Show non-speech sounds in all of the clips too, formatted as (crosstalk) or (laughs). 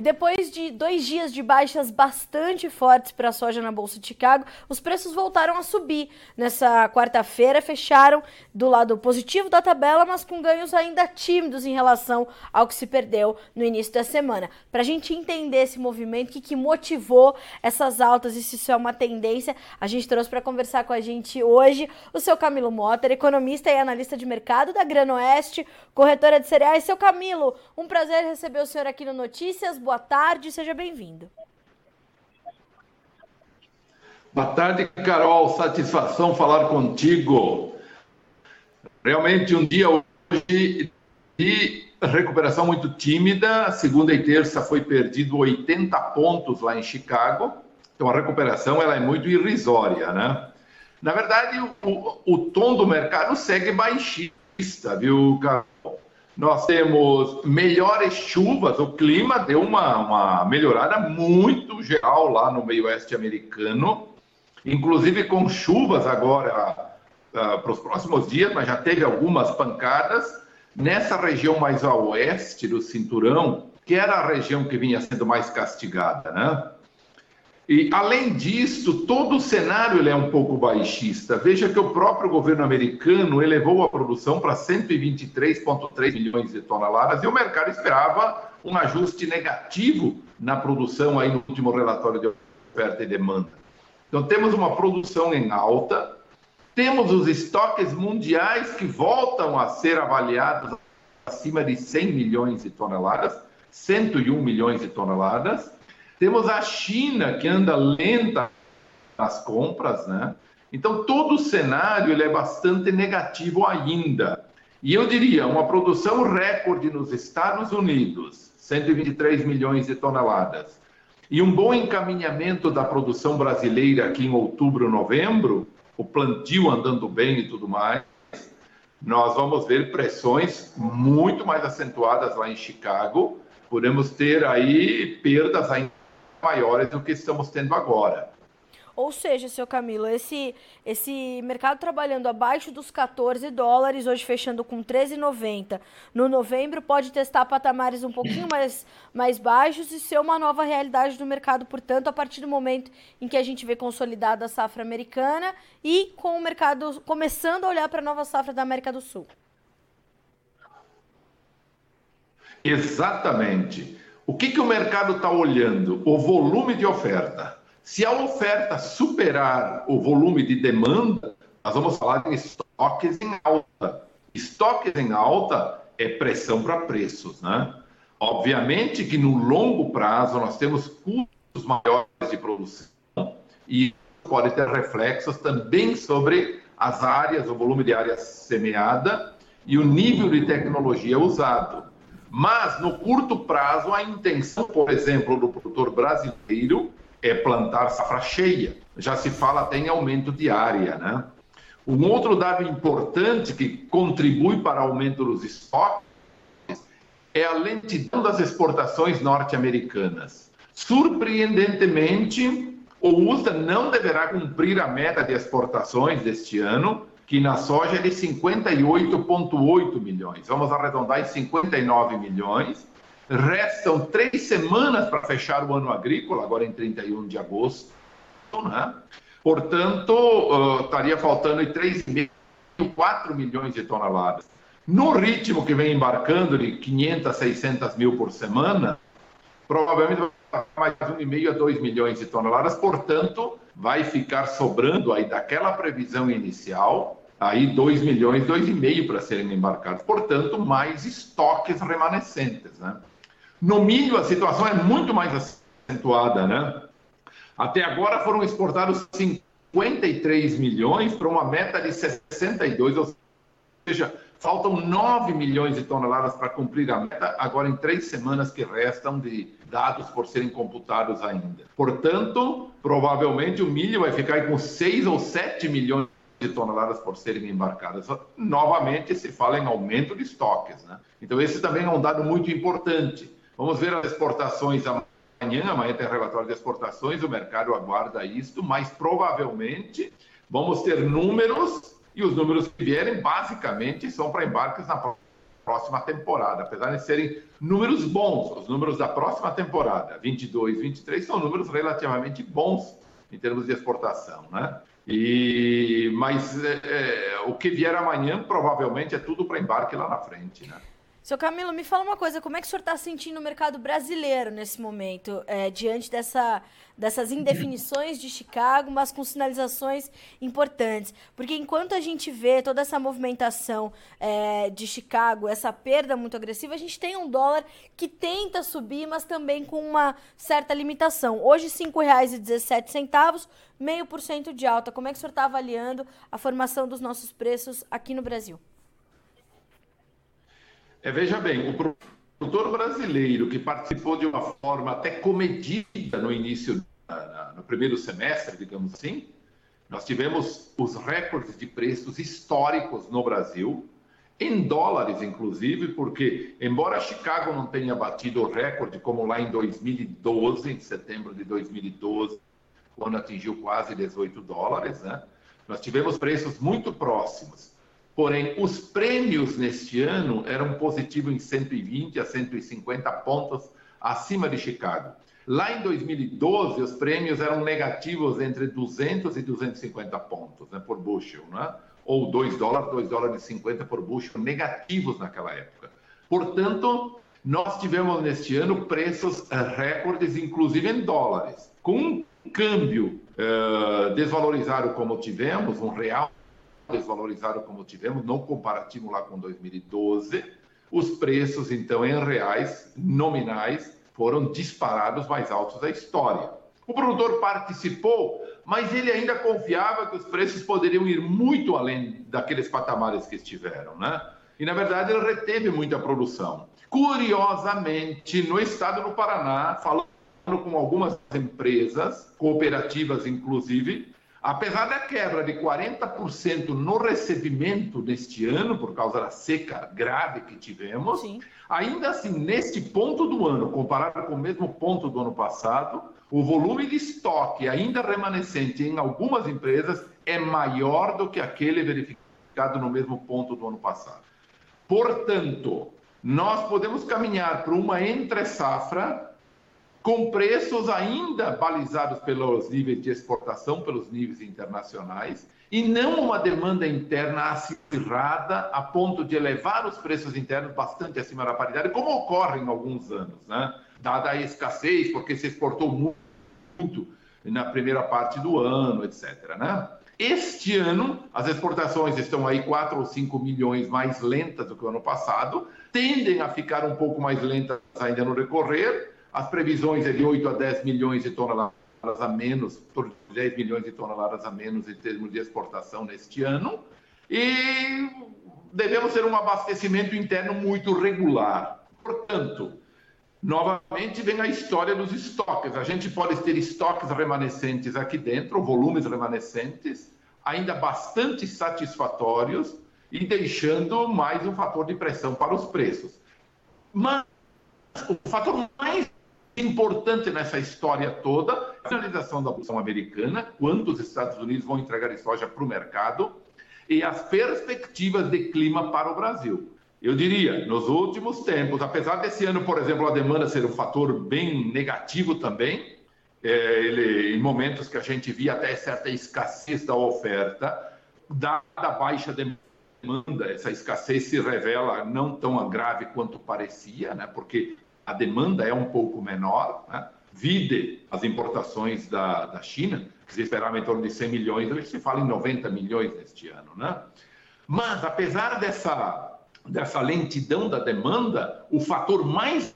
E depois de dois dias de baixas bastante fortes para a soja na Bolsa de Chicago, os preços voltaram a subir. Nessa quarta-feira, fecharam do lado positivo da tabela, mas com ganhos ainda tímidos em relação ao que se perdeu no início da semana. Para a gente entender esse movimento, o que, motivou essas altas e se isso é uma tendência, a gente trouxe para conversar com a gente hoje o seu Camilo Motter, economista e analista de mercado da Grano Oeste, corretora de cereais. Seu Camilo, um prazer receber o senhor aqui no Notícias. Tarde, seja bem-vindo. Boa tarde, Carol. Satisfação falar contigo. Realmente um dia hoje de recuperação muito tímida. Segunda e terça foi perdido 80 pontos lá em Chicago. Então a recuperação ela é muito irrisória, né? Na verdade, o, o tom do mercado segue baixista, viu, Carol? Nós temos melhores chuvas, o clima deu uma, uma melhorada muito geral lá no meio oeste americano, inclusive com chuvas agora uh, para os próximos dias, mas já teve algumas pancadas. Nessa região mais a oeste do cinturão, que era a região que vinha sendo mais castigada, né? E, além disso, todo o cenário é um pouco baixista. Veja que o próprio governo americano elevou a produção para 123,3 milhões de toneladas e o mercado esperava um ajuste negativo na produção aí no último relatório de oferta e demanda. Então, temos uma produção em alta, temos os estoques mundiais que voltam a ser avaliados acima de 100 milhões de toneladas, 101 milhões de toneladas temos a China que anda lenta nas compras, né? Então todo o cenário ele é bastante negativo ainda. E eu diria, uma produção recorde nos Estados Unidos, 123 milhões de toneladas, e um bom encaminhamento da produção brasileira aqui em outubro, novembro, o plantio andando bem e tudo mais, nós vamos ver pressões muito mais acentuadas lá em Chicago. Podemos ter aí perdas ainda maiores do que estamos tendo agora. Ou seja, seu Camilo, esse, esse mercado trabalhando abaixo dos 14 dólares, hoje fechando com 13,90 no novembro, pode testar patamares um pouquinho (clears throat) mais, mais baixos e ser uma nova realidade do mercado, portanto, a partir do momento em que a gente vê consolidada a safra americana e com o mercado começando a olhar para a nova safra da América do Sul. Exatamente. O que, que o mercado está olhando? O volume de oferta. Se a oferta superar o volume de demanda, nós vamos falar de estoques em alta. Estoques em alta é pressão para preços, né? Obviamente que no longo prazo nós temos custos maiores de produção e pode ter reflexos também sobre as áreas, o volume de área semeada e o nível de tecnologia usado. Mas, no curto prazo, a intenção, por exemplo, do produtor brasileiro é plantar safra cheia. Já se fala até em aumento de área, né? Um outro dado importante que contribui para o aumento dos estoques é a lentidão das exportações norte-americanas. Surpreendentemente, o USDA não deverá cumprir a meta de exportações deste ano, que na soja é de 58,8 milhões. Vamos arredondar em 59 milhões. Restam três semanas para fechar o ano agrícola, agora em 31 de agosto. Né? Portanto, uh, estaria faltando 3,5, 4 milhões de toneladas. No ritmo que vem embarcando de 500 a 600 mil por semana, provavelmente vai mais 1,5 a 2 milhões de toneladas, portanto, vai ficar sobrando aí daquela previsão inicial aí 2 milhões, 2,5 para serem embarcados. Portanto, mais estoques remanescentes. Né? No milho, a situação é muito mais acentuada. Né? Até agora foram exportados 53 milhões para uma meta de 62, ou seja, faltam 9 milhões de toneladas para cumprir a meta, agora em três semanas que restam de dados por serem computados ainda. Portanto, provavelmente o milho vai ficar com 6 ou 7 milhões toneladas por serem embarcadas. Novamente, se fala em aumento de estoques. Né? Então, esse também é um dado muito importante. Vamos ver as exportações amanhã, amanhã tem relatório de exportações, o mercado aguarda isto, mas provavelmente vamos ter números, e os números que vierem, basicamente, são para embarques na próxima temporada, apesar de serem números bons, os números da próxima temporada, 22, 23, são números relativamente bons em termos de exportação, né? E, mas é, é o que vier amanhã provavelmente é tudo para embarque lá na frente, né? Seu Camilo, me fala uma coisa, como é que o senhor está sentindo o mercado brasileiro nesse momento, é, diante dessa, dessas indefinições de Chicago, mas com sinalizações importantes? Porque enquanto a gente vê toda essa movimentação é, de Chicago, essa perda muito agressiva, a gente tem um dólar que tenta subir, mas também com uma certa limitação. Hoje, R$ 5,17, meio por cento de alta. Como é que o senhor está avaliando a formação dos nossos preços aqui no Brasil? É, veja bem, o produtor brasileiro que participou de uma forma até comedida no início, no primeiro semestre, digamos assim, nós tivemos os recordes de preços históricos no Brasil, em dólares, inclusive, porque, embora Chicago não tenha batido o recorde, como lá em 2012, em setembro de 2012, quando atingiu quase 18 dólares, né? nós tivemos preços muito próximos. Porém, os prêmios neste ano eram positivos em 120 a 150 pontos acima de Chicago. Lá em 2012, os prêmios eram negativos entre 200 e 250 pontos né, por bushel, né? ou 2 dólares, 2 dólares e 50 por bushel, negativos naquela época. Portanto, nós tivemos neste ano preços eh, recordes, inclusive em dólares. Com um câmbio uh, desvalorizado como tivemos, um real desvalorizado como tivemos, no comparativo lá com 2012, os preços, então, em reais nominais, foram disparados mais altos da história. O produtor participou, mas ele ainda confiava que os preços poderiam ir muito além daqueles patamares que estiveram, né? E, na verdade, ele reteve muita produção. Curiosamente, no estado do Paraná, falando com algumas empresas, cooperativas inclusive, Apesar da quebra de 40% no recebimento deste ano, por causa da seca grave que tivemos, Sim. ainda assim, neste ponto do ano, comparado com o mesmo ponto do ano passado, o volume de estoque ainda remanescente em algumas empresas é maior do que aquele verificado no mesmo ponto do ano passado. Portanto, nós podemos caminhar para uma entre-safra com preços ainda balizados pelos níveis de exportação, pelos níveis internacionais, e não uma demanda interna acirrada a ponto de elevar os preços internos bastante acima da paridade, como ocorre em alguns anos, né? dada a escassez, porque se exportou muito na primeira parte do ano, etc. Né? Este ano, as exportações estão aí 4 ou 5 milhões mais lentas do que o ano passado, tendem a ficar um pouco mais lentas ainda no decorrer, as previsões é de 8 a 10 milhões de toneladas a menos, por 10 milhões de toneladas a menos em termos de exportação neste ano. E devemos ter um abastecimento interno muito regular. Portanto, novamente vem a história dos estoques. A gente pode ter estoques remanescentes aqui dentro, volumes remanescentes, ainda bastante satisfatórios e deixando mais um fator de pressão para os preços. Mas o fator mais importante nessa história toda a finalização da produção americana, quando os Estados Unidos vão entregar soja para o mercado e as perspectivas de clima para o Brasil. Eu diria, nos últimos tempos, apesar desse ano, por exemplo, a demanda ser um fator bem negativo também, é, ele, em momentos que a gente via até certa escassez da oferta, dada a baixa demanda, essa escassez se revela não tão grave quanto parecia, né? porque a demanda é um pouco menor, né? vide as importações da, da China, que se esperava em torno de 100 milhões, hoje se fala em 90 milhões neste ano. Né? Mas, apesar dessa, dessa lentidão da demanda, o fator mais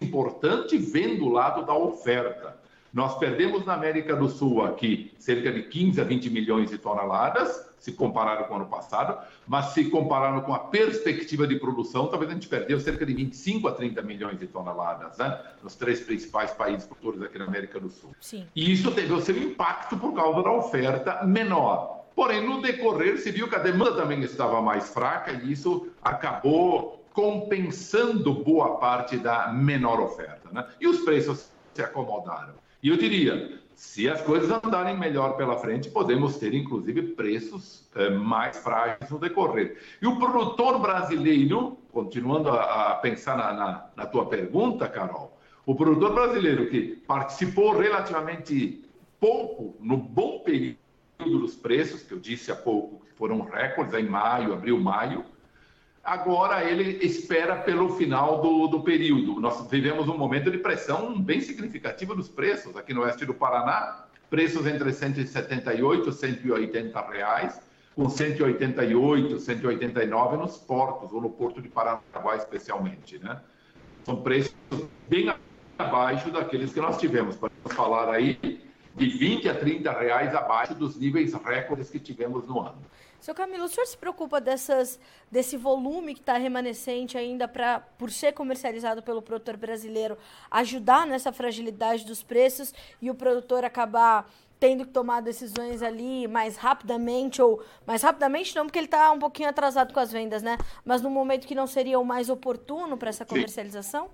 importante vem do lado da oferta. Nós perdemos na América do Sul aqui cerca de 15 a 20 milhões de toneladas, se comparado com o ano passado, mas se comparado com a perspectiva de produção, talvez a gente perdeu cerca de 25 a 30 milhões de toneladas, né? Nos três principais países produtores aqui na América do Sul. Sim. E isso teve o seu impacto por causa da oferta menor. Porém, no decorrer, se viu que a demanda também estava mais fraca e isso acabou compensando boa parte da menor oferta. Né? E os preços se acomodaram. E eu diria, se as coisas andarem melhor pela frente, podemos ter, inclusive, preços é, mais frágeis no decorrer. E o produtor brasileiro, continuando a, a pensar na, na, na, tua pergunta, Carol, o produtor brasileiro que participou relativamente pouco no bom período dos preços, que eu disse há pouco, que foram recordes em maio, abril, maio, agora ele espera pelo final do, do período. Nós vivemos um momento de pressão bem significativa dos preços aqui no oeste do Paraná, preços entre 178 e 180 reais, com 188, 189 nos portos, ou no Porto de Paranaguá especialmente, né? São preços bem abaixo daqueles que nós tivemos. Podemos falar aí de 20 a 30 reais abaixo dos níveis recordes que tivemos no ano. Seu Camilo, o senhor se preocupa dessas, desse volume que está remanescente ainda para, por ser comercializado pelo produtor brasileiro, ajudar nessa fragilidade dos preços e o produtor acabar tendo que tomar decisões ali mais rapidamente, ou mais rapidamente não, porque ele está um pouquinho atrasado com as vendas, né? Mas no momento que não seria o mais oportuno para essa comercialização?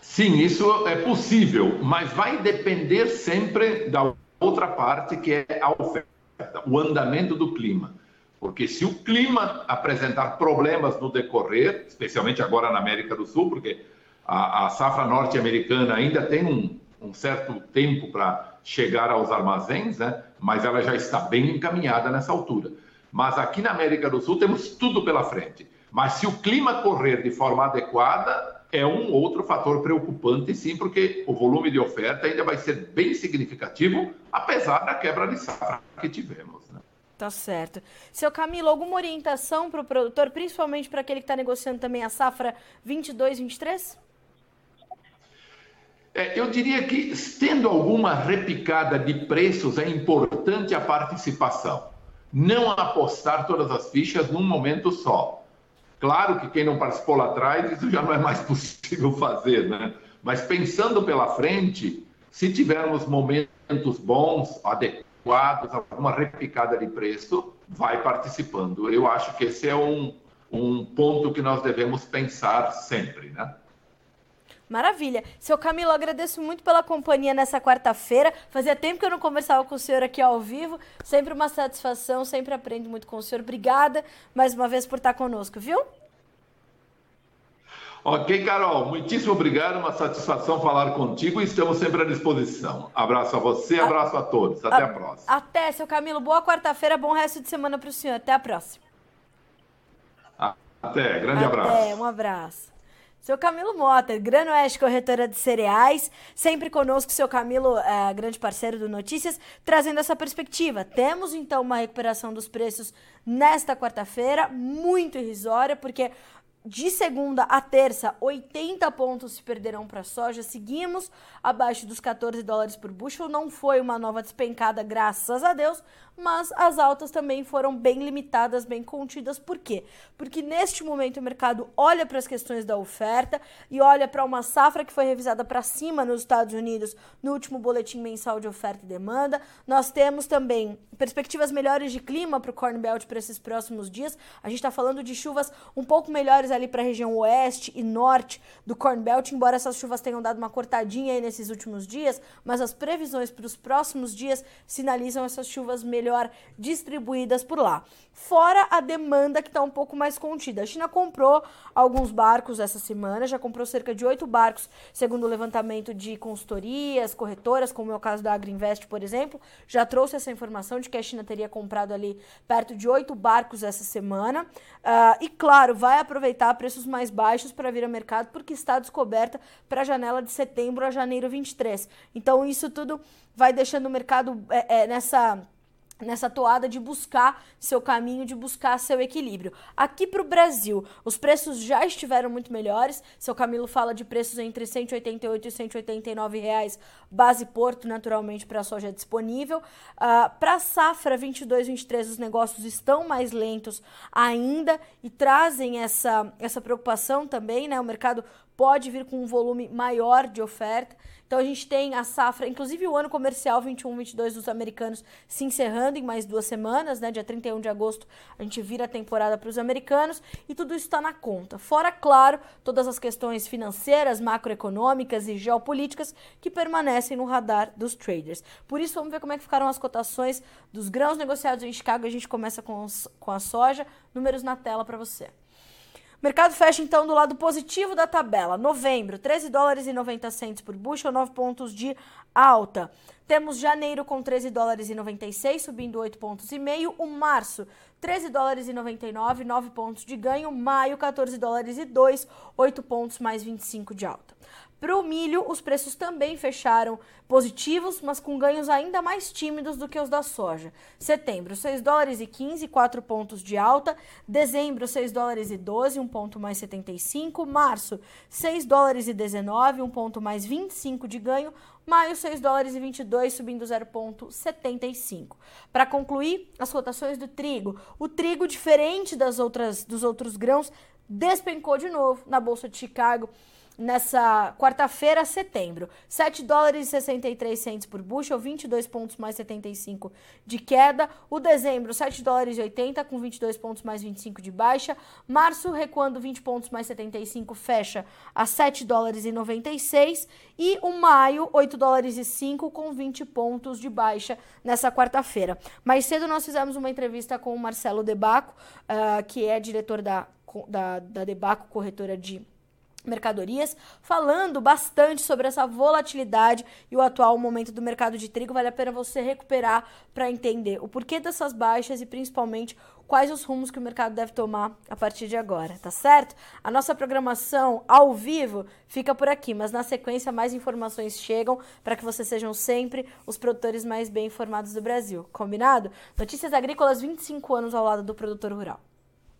Sim, isso é possível, mas vai depender sempre da outra parte que é a oferta, o andamento do clima. Porque se o clima apresentar problemas no decorrer, especialmente agora na América do Sul, porque a, a safra norte-americana ainda tem um, um certo tempo para chegar aos armazéns, né? mas ela já está bem encaminhada nessa altura. Mas aqui na América do Sul temos tudo pela frente. Mas se o clima correr de forma adequada, é um outro fator preocupante, sim, porque o volume de oferta ainda vai ser bem significativo, apesar da quebra de safra que tivemos. Né? Tá certo. Seu Camilo, alguma orientação para o produtor, principalmente para aquele que está negociando também a safra 22, 23? É, eu diria que, tendo alguma repicada de preços, é importante a participação. Não apostar todas as fichas num momento só. Claro que quem não participou lá atrás, isso já não é mais (laughs) possível fazer, né? Mas pensando pela frente, se tivermos momentos bons, adequados, alguma repicada de preço, vai participando. Eu acho que esse é um, um ponto que nós devemos pensar sempre, né? Maravilha. Seu Camilo, agradeço muito pela companhia nessa quarta-feira. Fazia tempo que eu não conversava com o senhor aqui ao vivo. Sempre uma satisfação, sempre aprendo muito com o senhor. Obrigada mais uma vez por estar conosco, viu? Ok, Carol, muitíssimo obrigado, uma satisfação falar contigo e estamos sempre à disposição. Abraço a você, abraço a todos. Até a, a próxima. Até, seu Camilo. Boa quarta-feira, bom resto de semana para o senhor. Até a próxima. Até, grande Até, abraço. Até, um abraço. Seu Camilo Mota, Grano Oeste Corretora de Cereais, sempre conosco, seu Camilo, é, grande parceiro do Notícias, trazendo essa perspectiva. Temos então uma recuperação dos preços nesta quarta-feira, muito irrisória, porque de segunda a terça, 80 pontos se perderão para a soja. Seguimos abaixo dos 14 dólares por bushel. Não foi uma nova despencada, graças a Deus, mas as altas também foram bem limitadas, bem contidas. Por quê? Porque neste momento o mercado olha para as questões da oferta e olha para uma safra que foi revisada para cima nos Estados Unidos no último boletim mensal de oferta e demanda. Nós temos também perspectivas melhores de clima para o Corn Belt para esses próximos dias. A gente está falando de chuvas um pouco melhores ali para a região oeste e norte do Corn Belt, embora essas chuvas tenham dado uma cortadinha aí nesses últimos dias, mas as previsões para os próximos dias sinalizam essas chuvas melhor distribuídas por lá. Fora a demanda que está um pouco mais contida. A China comprou alguns barcos essa semana, já comprou cerca de oito barcos, segundo o levantamento de consultorias, corretoras, como é o caso da Agriinvest, por exemplo, já trouxe essa informação de que a China teria comprado ali perto de oito barcos essa semana. Uh, e claro, vai aproveitar preços mais baixos para vir ao mercado, porque está descoberta para a janela de setembro a janeiro 23. Então, isso tudo vai deixando o mercado é, é, nessa nessa toada de buscar seu caminho, de buscar seu equilíbrio. Aqui para o Brasil, os preços já estiveram muito melhores. Seu Camilo fala de preços entre 188 e 189 reais, base Porto, naturalmente, para a soja disponível. Uh, para a safra 22-23, os negócios estão mais lentos ainda e trazem essa, essa preocupação também, né? O mercado pode vir com um volume maior de oferta. Então a gente tem a safra, inclusive o ano comercial 21-22 dos americanos se encerrando em mais duas semanas, né? Dia 31 de agosto a gente vira a temporada para os americanos e tudo isso está na conta. Fora, claro, todas as questões financeiras, macroeconômicas e geopolíticas que permanecem no radar dos traders. Por isso, vamos ver como é que ficaram as cotações dos grãos negociados em Chicago. A gente começa com, os, com a soja. Números na tela para você. Mercado fecha então do lado positivo da tabela. Novembro, 13 dólares e 90 centos por bushel, 9 pontos de alta. Temos janeiro com 13 dólares e 96, subindo 8 pontos e meio. O março, 13 dólares e 99, 9 pontos de ganho. Maio, 14 dólares e 2, 8 pontos mais 25 de alta. Para o milho, os preços também fecharam positivos, mas com ganhos ainda mais tímidos do que os da soja. Setembro, 6 dólares e 15, 4 pontos de alta. Dezembro, 6 dólares e 12, 1 ponto mais 75. Março, 6 dólares e 19, 1 ponto mais 25 de ganho. Maio, 6 dólares e 22, subindo 0,75. Para concluir, as cotações do trigo. O trigo, diferente das outras, dos outros grãos, despencou de novo na Bolsa de Chicago nessa quarta-feira, setembro. 7 dólares e 63 centos por bushel, 22 pontos mais 75 de queda. O dezembro, 7 dólares e 80 com 22 pontos mais 25 de baixa. Março, recuando 20 pontos mais 75, fecha a 7 dólares e 96. E o maio, 8 dólares e 5 com 20 pontos de baixa nessa quarta-feira. Mais cedo nós fizemos uma entrevista com o Marcelo Debaco, uh, que é diretor da, da, da Debaco Corretora de mercadorias, falando bastante sobre essa volatilidade e o atual momento do mercado de trigo. Vale a pena você recuperar para entender o porquê dessas baixas e principalmente quais os rumos que o mercado deve tomar a partir de agora, tá certo? A nossa programação ao vivo fica por aqui, mas na sequência mais informações chegam para que vocês sejam sempre os produtores mais bem informados do Brasil. Combinado? Notícias Agrícolas 25 anos ao lado do produtor rural.